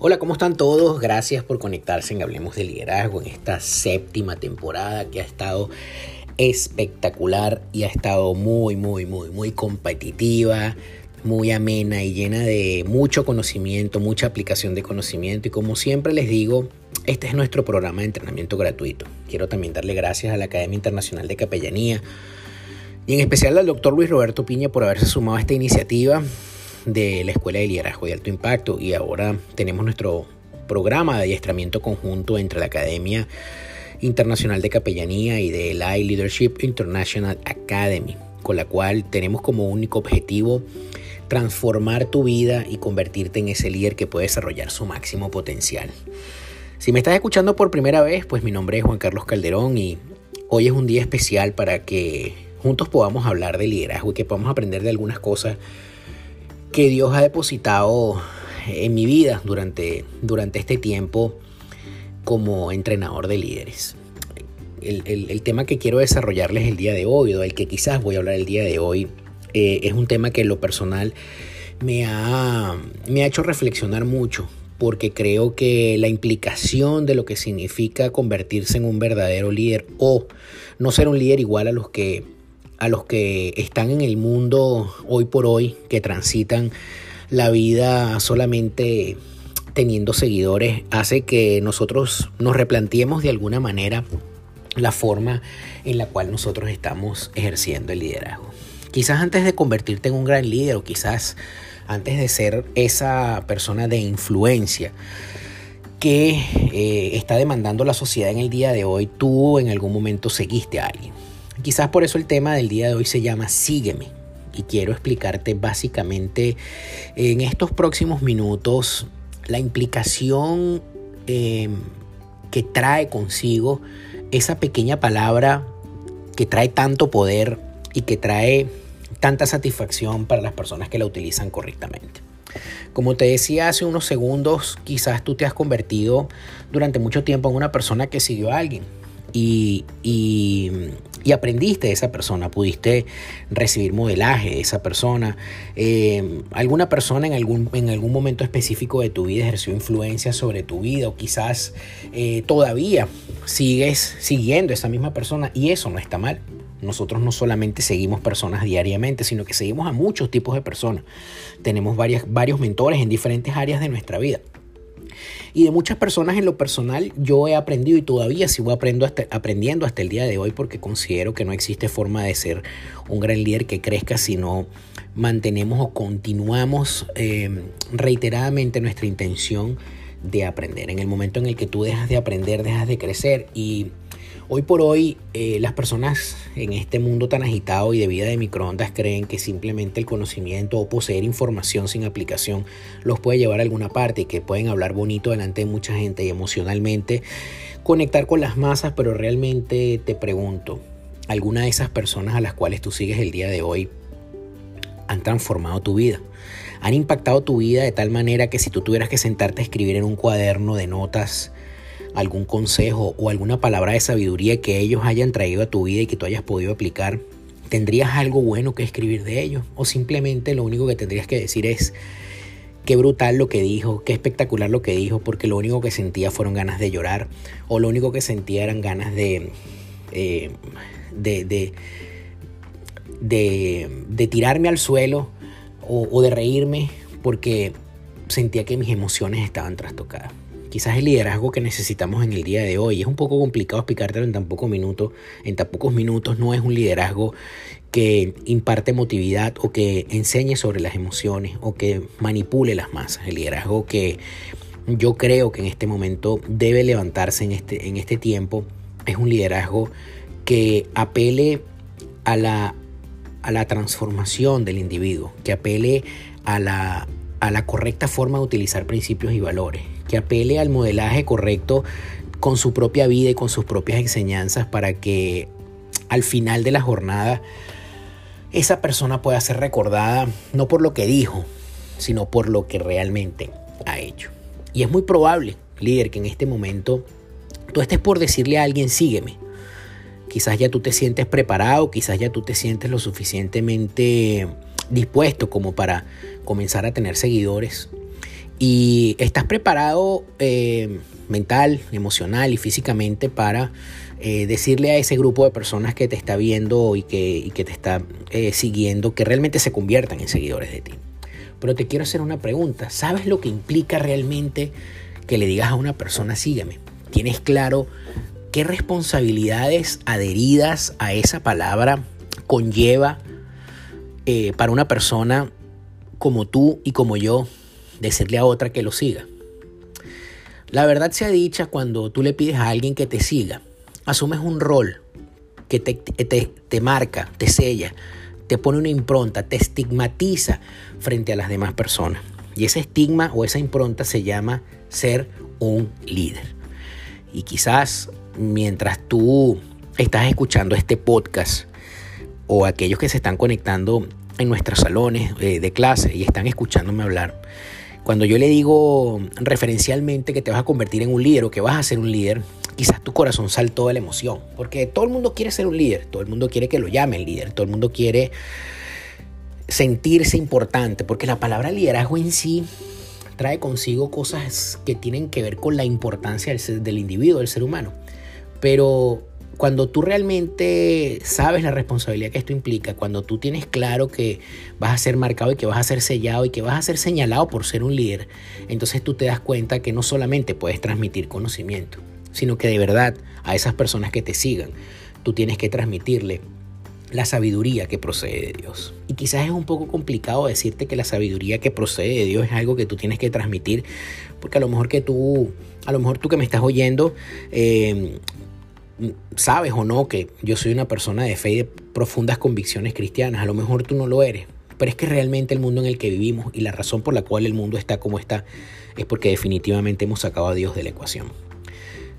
Hola, ¿cómo están todos? Gracias por conectarse en Hablemos de Liderazgo en esta séptima temporada que ha estado espectacular y ha estado muy, muy, muy, muy competitiva, muy amena y llena de mucho conocimiento, mucha aplicación de conocimiento. Y como siempre les digo, este es nuestro programa de entrenamiento gratuito. Quiero también darle gracias a la Academia Internacional de Capellanía y en especial al doctor Luis Roberto Piña por haberse sumado a esta iniciativa de la Escuela de Liderazgo de Alto Impacto y ahora tenemos nuestro programa de adiestramiento conjunto entre la Academia Internacional de Capellanía y de la Leadership International Academy, con la cual tenemos como único objetivo transformar tu vida y convertirte en ese líder que puede desarrollar su máximo potencial. Si me estás escuchando por primera vez, pues mi nombre es Juan Carlos Calderón y hoy es un día especial para que juntos podamos hablar de liderazgo y que podamos aprender de algunas cosas que Dios ha depositado en mi vida durante, durante este tiempo como entrenador de líderes. El, tema que quiero desarrollarles el día de hoy, o el que quizás voy a hablar el día de hoy, eh, es un tema que en lo personal me ha, me ha hecho reflexionar mucho, porque creo que la implicación de lo que significa convertirse en un verdadero líder o no ser un líder igual a los que a los que están en el mundo hoy por hoy, que transitan la vida solamente teniendo seguidores, hace que nosotros nos replanteemos de alguna manera la forma en la cual nosotros estamos ejerciendo el liderazgo. Quizás antes de convertirte en un gran líder o quizás antes de ser esa persona de influencia que eh, está demandando la sociedad en el día de hoy, tú en algún momento seguiste a alguien Quizás por eso el tema del día de hoy se llama Sígueme. Y quiero explicarte básicamente en estos próximos minutos la implicación em, que trae consigo esa pequeña palabra que trae tanto poder y que trae tanta satisfacción para las personas que la utilizan correctamente. Como te decía hace unos segundos, quizás tú te has convertido durante mucho tiempo en una persona que siguió a alguien, y, aprendiste de esa persona, pudiste recibir modelaje de esa persona. Eh, alguna persona en algún, en algún momento específico de tu vida ejerció influencia sobre tu vida o quizás eh, todavía sigues siguiendo a esa misma persona y eso no está mal. Nosotros no solamente seguimos personas diariamente, sino que seguimos a muchos tipos de personas. Tenemos varias, varios mentores en diferentes áreas de nuestra vida. Y de muchas personas en lo personal yo he aprendido y todavía sigo aprendiendo hasta, aprendiendo hasta el día de hoy porque considero que no existe forma de ser un gran líder que crezca si no mantenemos o continuamos eh, reiteradamente nuestra intención de aprender. En el momento en el que tú dejas de aprender, dejas de crecer y Hoy por hoy eh, las personas en este mundo tan agitado y de vida de microondas creen que simplemente el conocimiento o poseer información sin aplicación los puede llevar a alguna parte y que pueden hablar bonito delante de mucha gente y emocionalmente conectar con las masas, pero realmente te pregunto, ¿alguna de esas personas a las cuales tú sigues el día de hoy han transformado tu vida? ¿Han impactado tu vida de tal manera que si tú tuvieras que sentarte a escribir en un cuaderno de notas, algún consejo o alguna palabra de sabiduría que ellos hayan traído a tu vida y que tú hayas podido aplicar, ¿tendrías algo bueno que escribir de ellos? ¿O simplemente lo único que tendrías que decir es, qué brutal lo que dijo, qué espectacular lo que dijo, porque lo único que sentía fueron ganas de llorar, o lo único que sentía eran ganas de, eh, de, de, de, tirarme al suelo o, o de reírme, porque sentía que mis emociones estaban trastocadas. Quizás el liderazgo que necesitamos en el día de hoy. Es un poco complicado explicártelo en tan pocos minutos. En tan pocos minutos no es un liderazgo que imparte emotividad o que enseñe sobre las emociones o que manipule las masas. El liderazgo que yo creo que en este momento debe levantarse en este, en este tiempo es un liderazgo que apele a la, a la transformación del individuo, que apele a la, a la correcta forma de utilizar principios y valores, que apele al modelaje correcto con su propia vida y con sus propias enseñanzas para que al final de la jornada esa persona pueda ser recordada no por lo que dijo, sino por lo que realmente ha hecho. Y es muy probable, líder, que en este momento tú estés por decirle a alguien, sígueme. Quizás ya tú te sientes preparado, quizás ya tú te sientes lo suficientemente dispuesto como para comenzar a tener seguidores. Y estás preparado eh, mental, emocional y físicamente para eh, decirle a ese grupo de personas que te está viendo y que, te está eh, siguiendo que realmente se conviertan en seguidores de ti. Pero te quiero hacer una pregunta. ¿Sabes lo que implica realmente que le digas a una persona sígueme? ¿Tienes claro qué responsabilidades adheridas a esa palabra conlleva para una persona como tú y como yo decirle a otra que lo siga? La verdad sea dicha, cuando tú le pides a alguien que te siga, asumes un rol que te, te, marca, te sella, te pone una impronta, te estigmatiza frente a las demás personas. Y ese estigma o esa impronta se llama ser un líder. Y quizás mientras tú estás escuchando este podcast o aquellos que se están conectando en nuestros salones eh, de clase y están escuchándome hablar, cuando yo le digo referencialmente que te vas a convertir en un líder o que vas a ser un líder, quizás tu corazón saltó de la emoción, porque todo el mundo quiere ser un líder, todo el mundo quiere que lo llamen líder, todo el mundo quiere sentirse importante, porque la palabra liderazgo en sí trae consigo cosas que tienen que ver con la importancia del, del individuo, del ser humano. Pero cuando tú realmente sabes la responsabilidad que esto implica, cuando tú tienes claro que vas a ser marcado y que vas a ser sellado y que vas a ser señalado por ser un líder, entonces tú te das cuenta que no solamente puedes transmitir conocimiento, sino que de verdad a esas personas que te sigan, tú tienes que transmitirle la sabiduría que procede de Dios. Y quizás es un poco complicado decirte que la sabiduría que procede de Dios es algo que tú tienes que transmitir, porque a lo mejor que tú, a lo mejor tú que me estás oyendo, eh, sabes o no que yo soy una persona de fe y de profundas convicciones cristianas, a lo mejor tú no lo eres, pero es que realmente el mundo en el que vivimos y la razón por la cual el mundo está como está es porque definitivamente hemos sacado a Dios de la ecuación.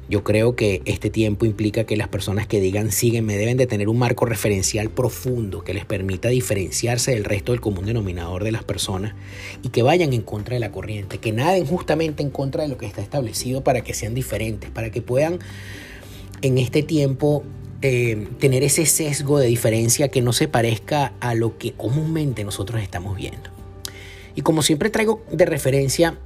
Yo creo que este tiempo implica que las personas que digan sígueme deben de tener un marco referencial profundo que les permita diferenciarse del resto del común denominador de las personas y que vayan en contra de la corriente, que naden justamente en contra de lo que está establecido para que sean diferentes, para que puedan en este tiempo eh, tener ese sesgo de diferencia que no se parezca a lo que comúnmente nosotros estamos viendo. Y como siempre traigo de referencia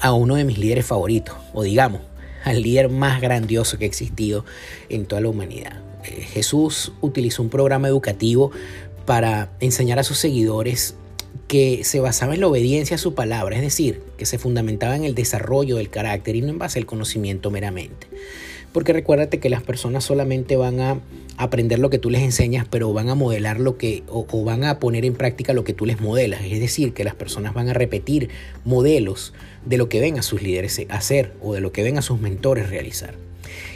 a uno de mis líderes favoritos, o digamos, al líder más grandioso que ha existido en toda la humanidad. Eh, Jesús utilizó un programa educativo para enseñar a sus seguidores que se basaba en la obediencia a su palabra, es decir, que se fundamentaba en el desarrollo del carácter y no en base al conocimiento meramente. Porque recuérdate que las personas solamente van a aprender lo que tú les enseñas, pero van a modelar lo que, o, van a poner en práctica lo que tú les modelas. Es decir, que las personas van a repetir modelos de lo que ven a sus líderes hacer o de lo que ven a sus mentores realizar.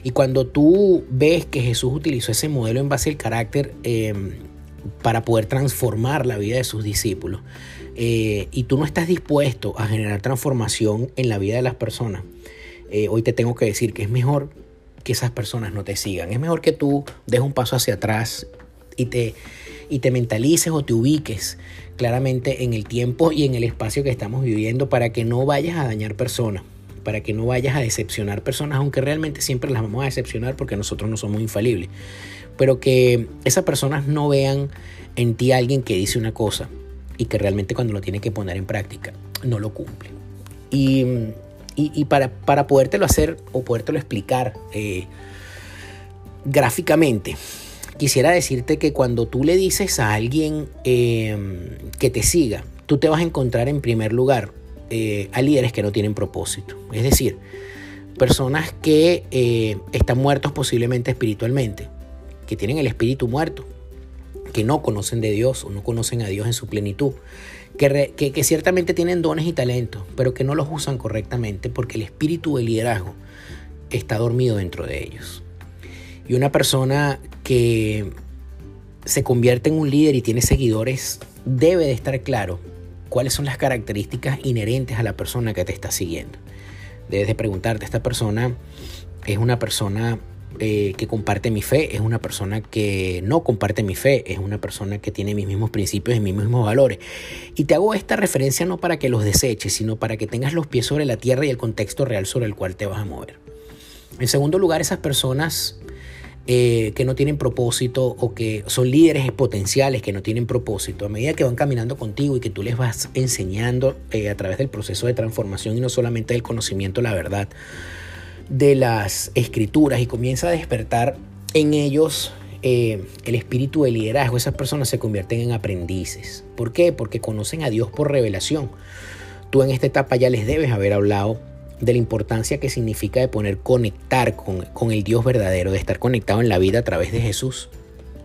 Y cuando tú ves que Jesús utilizó ese modelo en base al carácter eh, para poder transformar la vida de sus discípulos, eh, y tú no estás dispuesto a generar transformación en la vida de las personas, eh, hoy te tengo que decir que es mejor que esas personas no te sigan. Es mejor que tú des un paso hacia atrás y te, y te mentalices o te ubiques claramente en el tiempo y en el espacio que estamos viviendo para que no vayas a dañar personas, para que no vayas a decepcionar personas, aunque realmente siempre las vamos a decepcionar porque nosotros no somos infalibles. Pero que esas personas no vean en ti a alguien que dice una cosa y que realmente cuando lo tiene que poner en práctica no lo cumple. Y y, para, para, podértelo hacer o podértelo explicar eh, gráficamente, quisiera decirte que cuando tú le dices a alguien em, que te siga, tú te vas a encontrar en primer lugar eh, a líderes que no tienen propósito. Es decir, personas que eh, están muertos posiblemente espiritualmente, que tienen el espíritu muerto, que no conocen de Dios o no conocen a Dios en su plenitud, que, ciertamente tienen dones y talentos, pero que no los usan correctamente porque el espíritu de liderazgo está dormido dentro de ellos. Y una persona que se convierte en un líder y tiene seguidores debe de estar claro cuáles son las características inherentes a la persona que te está siguiendo. Debes de preguntarte, ¿esta persona es una persona eh, que comparte mi fe? ¿Es una persona que no comparte mi fe? ¿Es una persona que tiene mis mismos principios y mis mismos valores? Y te hago esta referencia no para que los deseches, sino para que tengas los pies sobre la tierra y el contexto real sobre el cual te vas a mover. En segundo lugar, esas personas eh, que no tienen propósito o que son líderes potenciales que no tienen propósito, a medida que van caminando contigo y que tú les vas enseñando eh, a través del proceso de transformación y no solamente del conocimiento, la verdad de las escrituras y comienza a despertar en ellos eh, el espíritu de liderazgo, esas personas se convierten en aprendices. ¿Por qué? Porque conocen a Dios por revelación. Tú en esta etapa ya les debes haber hablado de la importancia que significa de poner conectar con, con el Dios verdadero, de estar conectado en la vida a través de Jesús.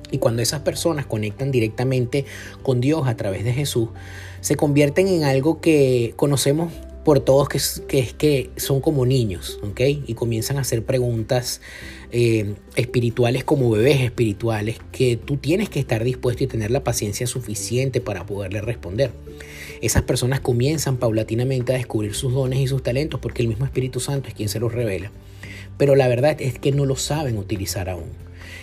Y cuando esas personas conectan directamente con Dios a través de Jesús, se convierten en algo que conocemos por todos que, que, que son como niños, ¿ok? Y comienzan a hacer preguntas eh, espirituales como bebés espirituales que tú tienes que estar dispuesto y tener la paciencia suficiente para poderle responder. Esas personas comienzan paulatinamente a descubrir sus dones y sus talentos porque el mismo Espíritu Santo es quien se los revela. Pero la verdad es que no lo saben utilizar aún.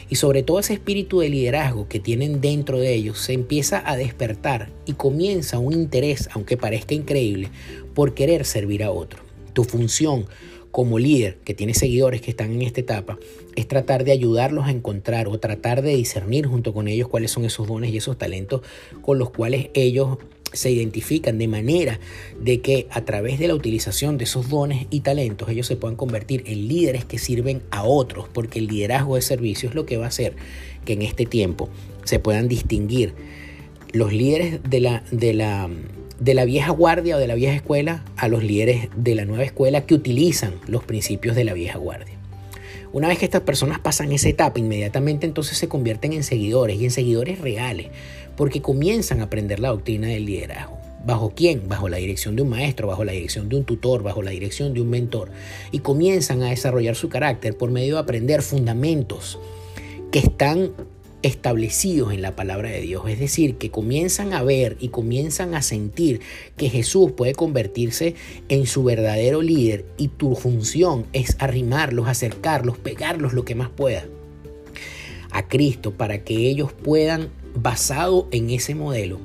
Y sobre todo ese espíritu de liderazgo que tienen dentro de ellos se empieza a despertar y comienza un interés, aunque parezca increíble, por querer servir a otro. Tu función como líder que tiene seguidores que están en esta etapa es tratar de ayudarlos a encontrar o tratar de discernir junto con ellos cuáles son esos dones y esos talentos con los cuales ellos se identifican de manera de que a través de la utilización de esos dones y talentos ellos se puedan convertir en líderes que sirven a otros, porque el liderazgo de servicio es lo que va a hacer que en este tiempo se puedan distinguir los líderes de la, de la, de la vieja guardia o de la vieja escuela a los líderes de la nueva escuela que utilizan los principios de la vieja guardia. Una vez que estas personas pasan esa etapa, inmediatamente entonces se convierten en seguidores y en seguidores reales, porque comienzan a aprender la doctrina del liderazgo. ¿Bajo quién? Bajo la dirección de un maestro, bajo la dirección de un tutor, bajo la dirección de un mentor. Y comienzan a desarrollar su carácter por medio de aprender fundamentos que están establecidos en la palabra de Dios. Es decir, que comienzan a ver y comienzan a sentir que Jesús puede convertirse en su verdadero líder y tu función es arrimarlos, acercarlos, pegarlos lo que más pueda a Cristo para que ellos puedan, basado en ese modelo,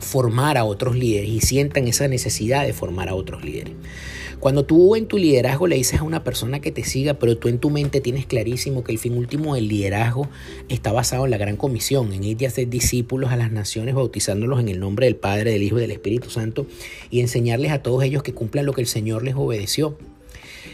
formar a otros líderes y sientan esa necesidad de formar a otros líderes. Cuando tú en tu liderazgo le dices a una persona que te siga, pero tú en tu mente tienes clarísimo que el fin último del liderazgo está basado en la gran comisión, en ir y hacer discípulos a las naciones, bautizándolos en el nombre del Padre, del Hijo y del Espíritu Santo, y enseñarles a todos ellos que cumplan lo que el Señor les obedeció.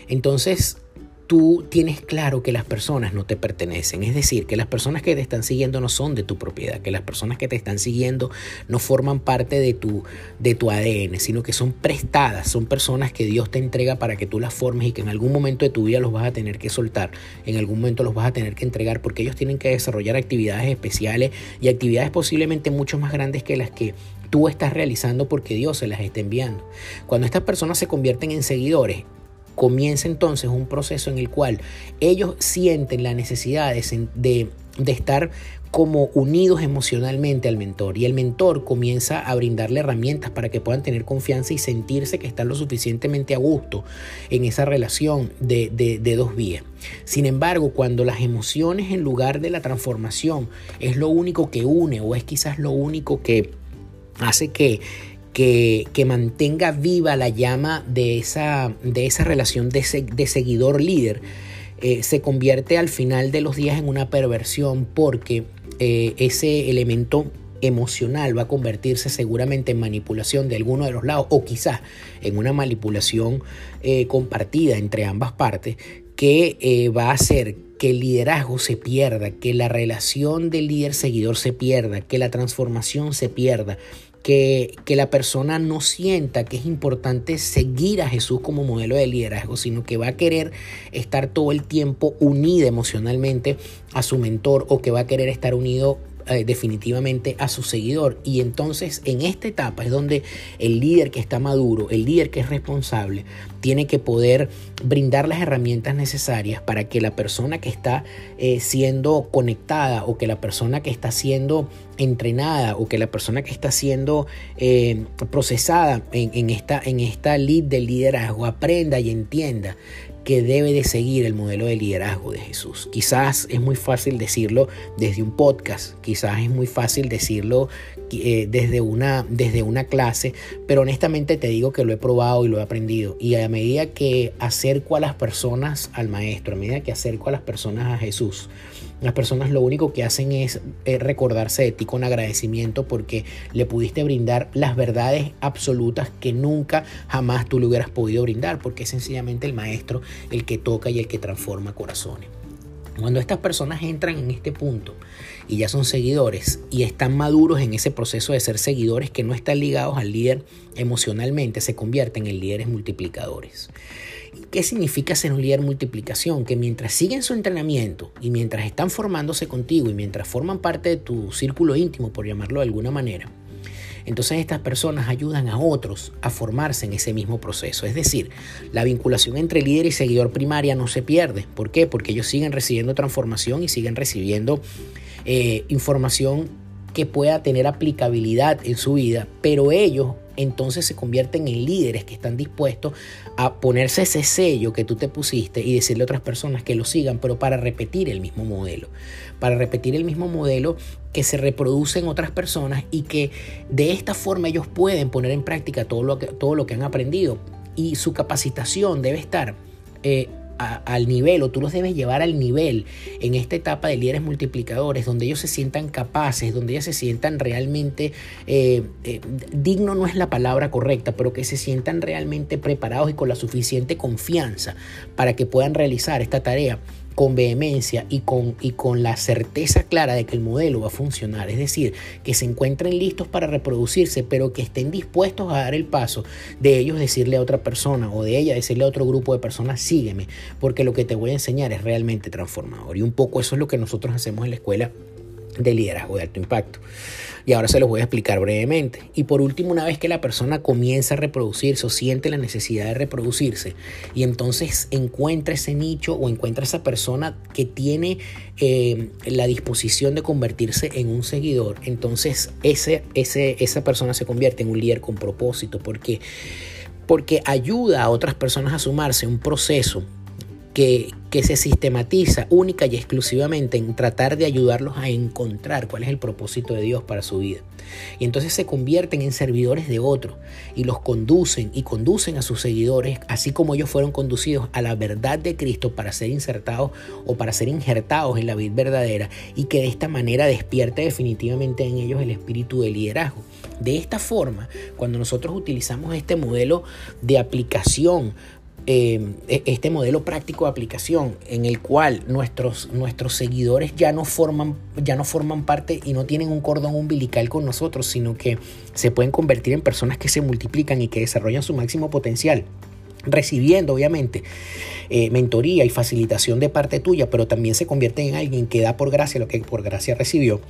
Entonces, tú tienes claro que las personas no te pertenecen. Es decir, que las personas que te están siguiendo no son de tu propiedad, que las personas que te están siguiendo no forman parte de tu, de tu ADN, sino que son prestadas, son personas que Dios te entrega para que tú las formes y que en algún momento de tu vida los vas a tener que soltar, en algún momento los vas a tener que entregar, porque ellos tienen que desarrollar actividades especiales y actividades posiblemente mucho más grandes que las que tú estás realizando porque Dios se las está enviando. Cuando estas personas se convierten en seguidores, comienza entonces un proceso en el cual ellos sienten la necesidad de, estar como unidos emocionalmente al mentor y el mentor comienza a brindarle herramientas para que puedan tener confianza y sentirse que están lo suficientemente a gusto en esa relación de, de, dos vías. Sin embargo, cuando las emociones en lugar de la transformación es lo único que une o es quizás lo único que hace que que, mantenga viva la llama de esa, de esa relación de, seguidor-líder, eh, se convierte al final de los días en una perversión porque eh, ese elemento emocional va a convertirse seguramente en manipulación de alguno de los lados o quizás en una manipulación eh, compartida entre ambas partes que va a hacer que el liderazgo se pierda, que la relación del líder seguidor se pierda, que la transformación se pierda que, la persona no sienta que es importante seguir a Jesús como modelo de liderazgo, sino que va a querer estar todo el tiempo unida emocionalmente a su mentor o que va a querer estar unido eh, definitivamente a su seguidor. Y entonces en esta etapa es donde el líder que está maduro, el líder que es responsable, tiene que poder brindar las herramientas necesarias para que la persona que está eh, siendo conectada o que la persona que está siendo entrenada o que la persona que está siendo eh, procesada en, esta, en esta lead del liderazgo aprenda y entienda que debe de seguir el modelo de liderazgo de Jesús. Quizás es muy fácil decirlo desde un podcast, quizás es muy fácil decirlo eh, desde, una, desde una clase, pero honestamente te digo que lo he probado y lo he aprendido. Y a medida que acerco a las personas al Maestro, a medida que acerco a las personas a Jesús, las personas lo único que hacen es eh, recordarse de ti con agradecimiento porque le pudiste brindar las verdades absolutas que nunca jamás tú le hubieras podido brindar, porque es sencillamente el maestro el que toca y el que transforma corazones. Cuando estas personas entran en este punto y ya son seguidores y están maduros en ese proceso de ser seguidores que no están ligados al líder emocionalmente, se convierten en líderes multiplicadores. ¿Qué significa ser un líder multiplicación? Que mientras siguen su entrenamiento y mientras están formándose contigo y mientras forman parte de tu círculo íntimo, por llamarlo de alguna manera, entonces estas personas ayudan a otros a formarse en ese mismo proceso. Es decir, la vinculación entre líder y seguidor primaria no se pierde. ¿Por qué? Porque ellos siguen recibiendo transformación y siguen recibiendo eh, información que pueda tener aplicabilidad en su vida, pero ellos entonces se convierten en líderes que están dispuestos a ponerse ese sello que tú te pusiste y decirle a otras personas que lo sigan, pero para repetir el mismo modelo, para repetir el mismo modelo que se reproduce en otras personas y que de esta forma ellos pueden poner en práctica todo lo que, todo lo que han aprendido. Y su capacitación debe estar eh, al nivel o tú los debes llevar al nivel en esta etapa de líderes multiplicadores donde ellos se sientan capaces, donde ellos se sientan realmente, eh, eh, digno no es la palabra correcta, pero que se sientan realmente preparados y con la suficiente confianza para que puedan realizar esta tarea con vehemencia y con, y con la certeza clara de que el modelo va a funcionar. Es decir, que se encuentren listos para reproducirse, pero que estén dispuestos a dar el paso de ellos decirle a otra persona o de ella decirle a otro grupo de personas, sígueme, porque lo que te voy a enseñar es realmente transformador. Y un poco eso es lo que nosotros hacemos en la escuela de liderazgo de alto impacto. Y ahora se los voy a explicar brevemente. Y por último, una vez que la persona comienza a reproducirse o siente la necesidad de reproducirse y entonces encuentra ese nicho o encuentra esa persona que tiene eh, la disposición de convertirse en un seguidor, entonces ese, ese, esa persona se convierte en un líder con propósito porque, porque ayuda a otras personas a sumarse a un proceso que, se sistematiza única y exclusivamente en tratar de ayudarlos a encontrar cuál es el propósito de Dios para su vida. Y entonces se convierten en servidores de otros y los conducen y conducen a sus seguidores, así como ellos fueron conducidos a la verdad de Cristo para ser insertados o para ser injertados en la vida verdadera y que de esta manera despierte definitivamente en ellos el espíritu de liderazgo. De esta forma, cuando nosotros utilizamos este modelo de aplicación Em, e, este modelo práctico de aplicación en el cual nuestros, nuestros seguidores ya no, forman, ya no forman parte y no tienen un cordón umbilical con nosotros, sino que se pueden convertir en personas que se multiplican y que desarrollan su máximo potencial recibiendo obviamente eh, mentoría y facilitación de parte tuya, pero también se convierte en alguien que da por gracia lo que por gracia recibió,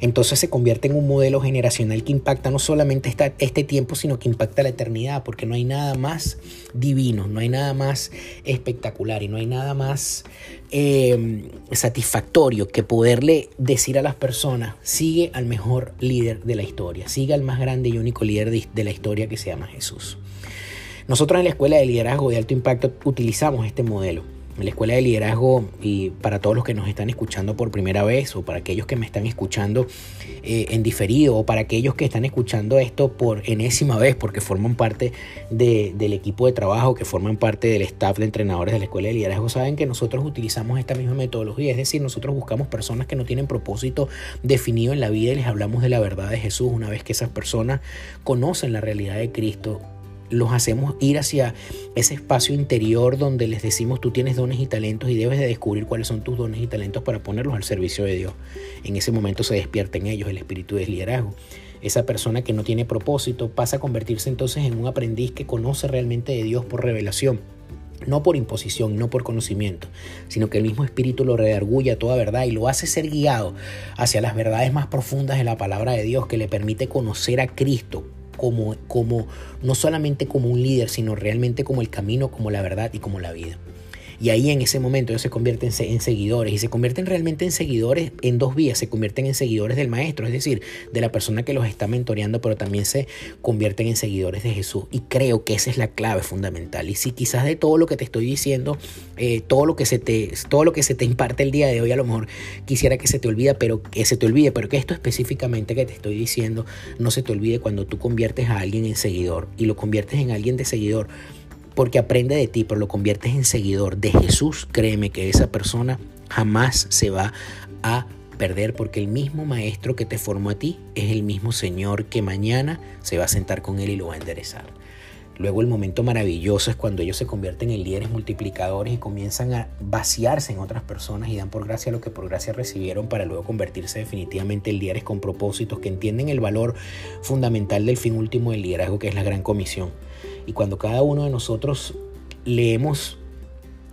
entonces se convierte en un modelo generacional que impacta no solamente esta, este tiempo, sino que impacta la eternidad, porque no hay nada más divino, no hay nada más espectacular y no hay nada más em, satisfactorio que poderle decir a las personas, sigue al mejor líder de la historia, sigue al más grande y único líder de la historia que se llama Jesús. Nosotros en la Escuela de Liderazgo de Alto Impacto utilizamos este modelo. En la Escuela de Liderazgo, y para todos los que nos están escuchando por primera vez, o para aquellos que me están escuchando eh, en diferido, o para aquellos que están escuchando esto por enésima vez, porque forman parte del equipo de trabajo, que forman parte del staff de entrenadores de la Escuela de Liderazgo, saben que nosotros utilizamos esta misma metodología. Es decir, nosotros buscamos personas que no tienen propósito definido en la vida y les hablamos de la verdad de Jesús. Una vez que esas personas conocen la realidad de Cristo, los hacemos ir hacia ese espacio interior donde les decimos tú tienes dones y talentos y debes de descubrir cuáles son tus dones y talentos para ponerlos al servicio de Dios. En ese momento se despierta en ellos el espíritu de liderazgo. esa persona que no tiene propósito pasa a convertirse entonces en un aprendiz que conoce realmente de Dios por revelación. No por imposición, no por conocimiento, sino que el mismo Espíritu lo redarguye a toda verdad y lo hace ser guiado hacia las verdades más profundas de la palabra de Dios que le permite conocer a Cristo como, como no solamente como un líder, sino realmente como el camino, como la verdad y como la vida. Y ahí en ese momento ellos se convierten en seguidores y se convierten realmente en seguidores en dos vías. Se convierten en seguidores del maestro, es decir, de la persona que los está mentoreando, pero también se convierten en seguidores de Jesús. Y creo que esa es la clave fundamental. Y si quizás de todo lo que te estoy diciendo, eh, todo, lo que se te, todo lo que se te imparte el día de hoy, a lo mejor quisiera que se te olvide, pero que se te olvide, pero que esto específicamente que te estoy diciendo no se te olvide cuando tú conviertes a alguien en seguidor y lo conviertes en alguien de seguidor porque aprende de ti, pero lo conviertes en seguidor de Jesús, créeme que esa persona jamás se va a perder porque el mismo maestro que te formó a ti es el mismo Señor que mañana se va a sentar con él y lo va a enderezar. Luego el momento maravilloso es cuando ellos se convierten en líderes multiplicadores y comienzan a vaciarse en otras personas y dan por gracia lo que por gracia recibieron para luego convertirse definitivamente en líderes con propósitos que entienden el valor fundamental del fin último del liderazgo que es la gran comisión. Y cuando cada uno de nosotros leemos,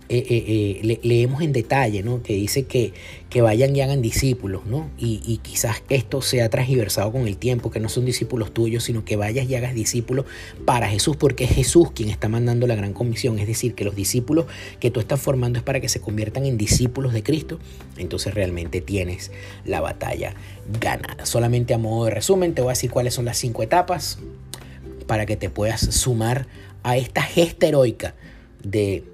eh, eh, eh, leemos en detalle, ¿no? que dice que, que vayan y hagan discípulos, ¿no? Y, quizás esto sea transversado con el tiempo, que no son discípulos tuyos, sino que vayas y hagas discípulos para Jesús, porque es Jesús quien está mandando la gran comisión, es decir, que los discípulos que tú estás formando es para que se conviertan en discípulos de Cristo, entonces realmente tienes la batalla ganada. Solamente a modo de resumen, te voy a decir cuáles son las cinco etapas para que te puedas sumar a esta gesta heroica de,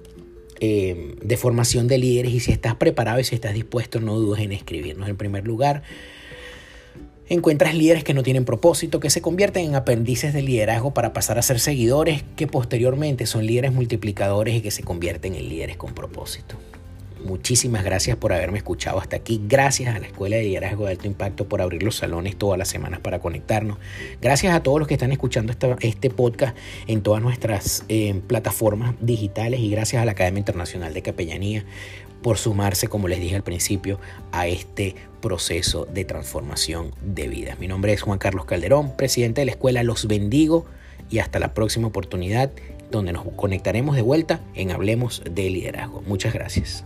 eh, de formación de líderes y si estás preparado y si estás dispuesto, no dudes en escribirnos. En primer lugar, encuentras líderes que no tienen propósito, que se convierten en aprendices de liderazgo para pasar a ser seguidores, que posteriormente son líderes multiplicadores y que se convierten en líderes con propósito. Muchísimas gracias por haberme escuchado hasta aquí. Gracias a la Escuela de Liderazgo de Alto Impacto por abrir los salones todas las semanas para conectarnos. Gracias a todos los que están escuchando este podcast en todas nuestras eh, plataformas digitales y gracias a la Academia Internacional de Capellanía por sumarse, como les dije al principio, a este proceso de transformación de vida. Mi nombre es Juan Carlos Calderón, presidente de la escuela. Los bendigo y hasta la próxima oportunidad donde nos conectaremos de vuelta en Hablemos de Liderazgo. Muchas gracias.